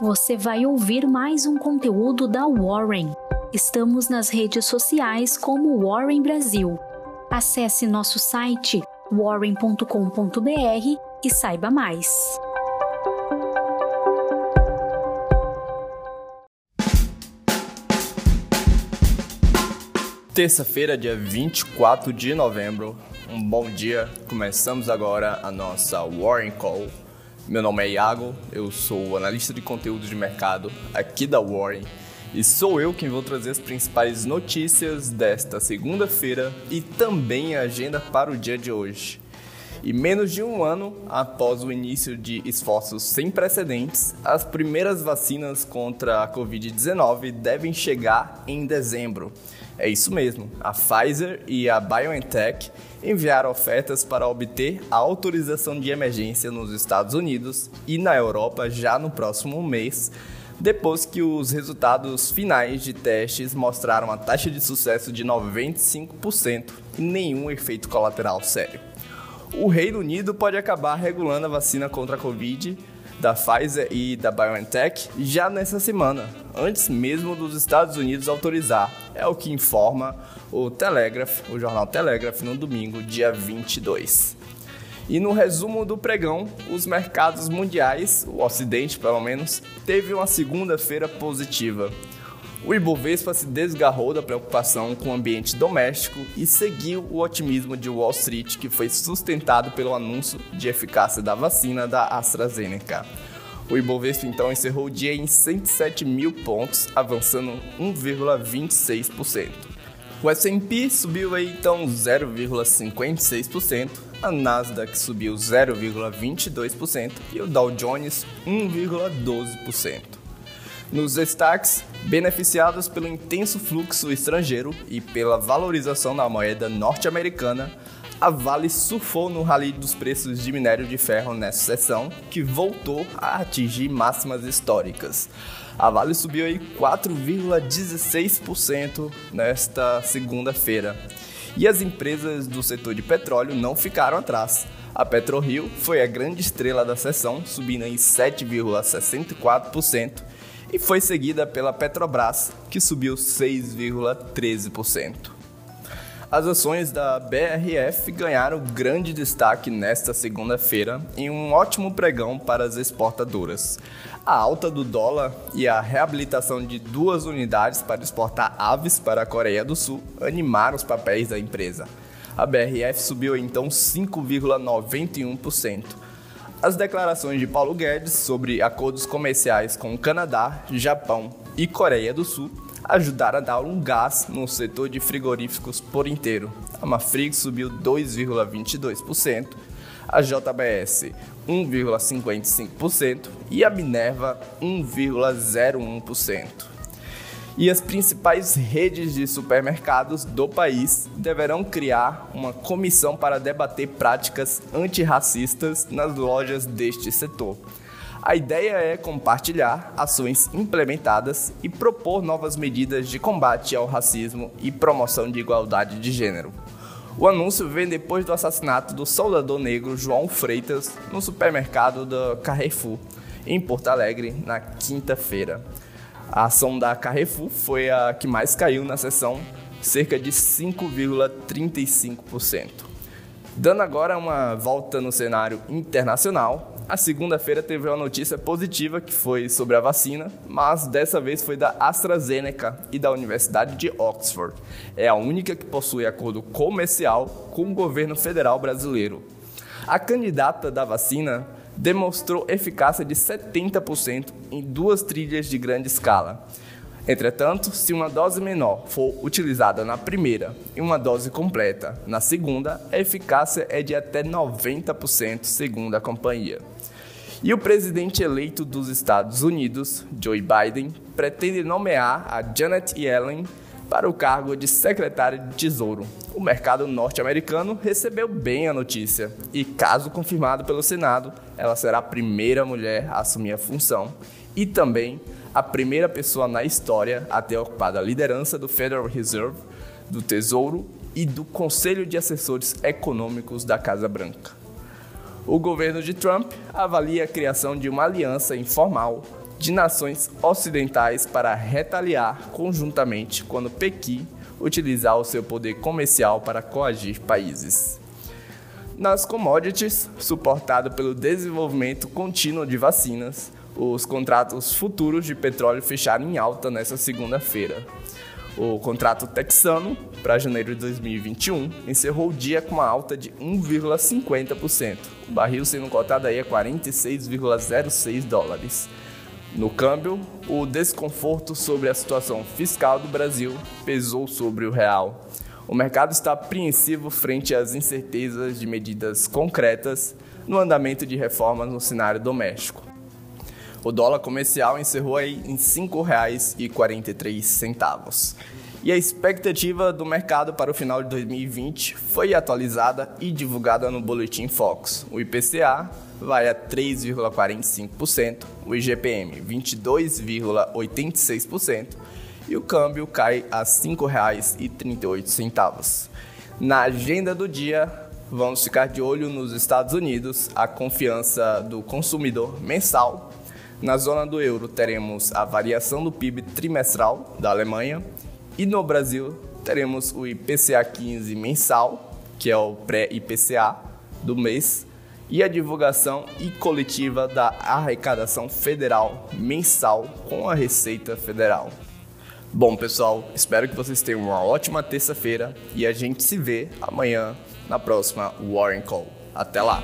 você vai ouvir mais um conteúdo da Warren. Estamos nas redes sociais como Warren Brasil. Acesse nosso site warren.com.br e saiba mais. Terça-feira, dia 24 de novembro. Um bom dia. Começamos agora a nossa Warren Call. Meu nome é Iago, eu sou analista de conteúdo de mercado aqui da Warren e sou eu quem vou trazer as principais notícias desta segunda-feira e também a agenda para o dia de hoje. E menos de um ano após o início de esforços sem precedentes, as primeiras vacinas contra a Covid-19 devem chegar em dezembro. É isso mesmo, a Pfizer e a BioNTech enviaram ofertas para obter a autorização de emergência nos Estados Unidos e na Europa já no próximo mês, depois que os resultados finais de testes mostraram a taxa de sucesso de 95% e nenhum efeito colateral sério o Reino Unido pode acabar regulando a vacina contra a Covid da Pfizer e da BioNTech já nessa semana, antes mesmo dos Estados Unidos autorizar. É o que informa o Telegraph, o jornal Telegraph, no domingo, dia 22. E no resumo do pregão, os mercados mundiais, o Ocidente pelo menos, teve uma segunda-feira positiva. O Ibovespa se desgarrou da preocupação com o ambiente doméstico e seguiu o otimismo de Wall Street, que foi sustentado pelo anúncio de eficácia da vacina da AstraZeneca. O Ibovespa então encerrou o dia em 107 mil pontos, avançando 1,26%. O S&P subiu aí então 0,56%, a Nasdaq subiu 0,22% e o Dow Jones 1,12%. Nos destaques, beneficiados pelo intenso fluxo estrangeiro e pela valorização da moeda norte-americana, a Vale surfou no rally dos preços de minério de ferro nessa sessão, que voltou a atingir máximas históricas. A Vale subiu aí 4,16% nesta segunda-feira. E as empresas do setor de petróleo não ficaram atrás. A PetroRio foi a grande estrela da sessão, subindo em 7,64%, e foi seguida pela Petrobras, que subiu 6,13%. As ações da BRF ganharam grande destaque nesta segunda-feira em um ótimo pregão para as exportadoras. A alta do dólar e a reabilitação de duas unidades para exportar aves para a Coreia do Sul animaram os papéis da empresa. A BRF subiu então 5,91%. As declarações de Paulo Guedes sobre acordos comerciais com o Canadá, Japão e Coreia do Sul ajudaram a dar um gás no setor de frigoríficos por inteiro. A Mafrig subiu 2,22%, a JBS 1,55% e a Minerva 1,01% e as principais redes de supermercados do país deverão criar uma comissão para debater práticas antirracistas nas lojas deste setor. A ideia é compartilhar ações implementadas e propor novas medidas de combate ao racismo e promoção de igualdade de gênero. O anúncio vem depois do assassinato do soldador negro João Freitas no supermercado da Carrefour, em Porto Alegre, na quinta-feira. A ação da Carrefour foi a que mais caiu na sessão, cerca de 5,35%. Dando agora uma volta no cenário internacional, a segunda-feira teve uma notícia positiva que foi sobre a vacina, mas dessa vez foi da AstraZeneca e da Universidade de Oxford. É a única que possui acordo comercial com o governo federal brasileiro. A candidata da vacina demonstrou eficácia de 70% em duas trilhas de grande escala. Entretanto, se uma dose menor for utilizada na primeira e uma dose completa na segunda, a eficácia é de até 90%, segundo a companhia. E o presidente eleito dos Estados Unidos, Joe Biden, pretende nomear a Janet Yellen para o cargo de secretária de Tesouro. O mercado norte-americano recebeu bem a notícia e, caso confirmado pelo Senado, ela será a primeira mulher a assumir a função e também a primeira pessoa na história a ter ocupado a liderança do Federal Reserve, do Tesouro e do Conselho de Assessores Econômicos da Casa Branca. O governo de Trump avalia a criação de uma aliança informal de nações ocidentais para retaliar conjuntamente quando Pequim utilizar o seu poder comercial para coagir países. Nas commodities, suportado pelo desenvolvimento contínuo de vacinas, os contratos futuros de petróleo fecharam em alta nesta segunda-feira. O contrato texano para janeiro de 2021 encerrou o dia com uma alta de 1,50%, o barril sendo cotado aí a 46,06 dólares. No câmbio, o desconforto sobre a situação fiscal do Brasil pesou sobre o real. O mercado está apreensivo frente às incertezas de medidas concretas no andamento de reformas no cenário doméstico. O dólar comercial encerrou em R$ 5,43. E a expectativa do mercado para o final de 2020 foi atualizada e divulgada no Boletim Fox. O IPCA vai a 3,45%, o IGPM 22,86% e o câmbio cai a R$ 5,38. Na agenda do dia, vamos ficar de olho nos Estados Unidos, a confiança do consumidor mensal na zona do euro, teremos a variação do PIB trimestral da Alemanha e no Brasil teremos o IPCA 15 mensal, que é o pré-IPCA do mês, e a divulgação e coletiva da arrecadação federal mensal com a Receita Federal. Bom, pessoal, espero que vocês tenham uma ótima terça-feira e a gente se vê amanhã na próxima Warren Call. Até lá!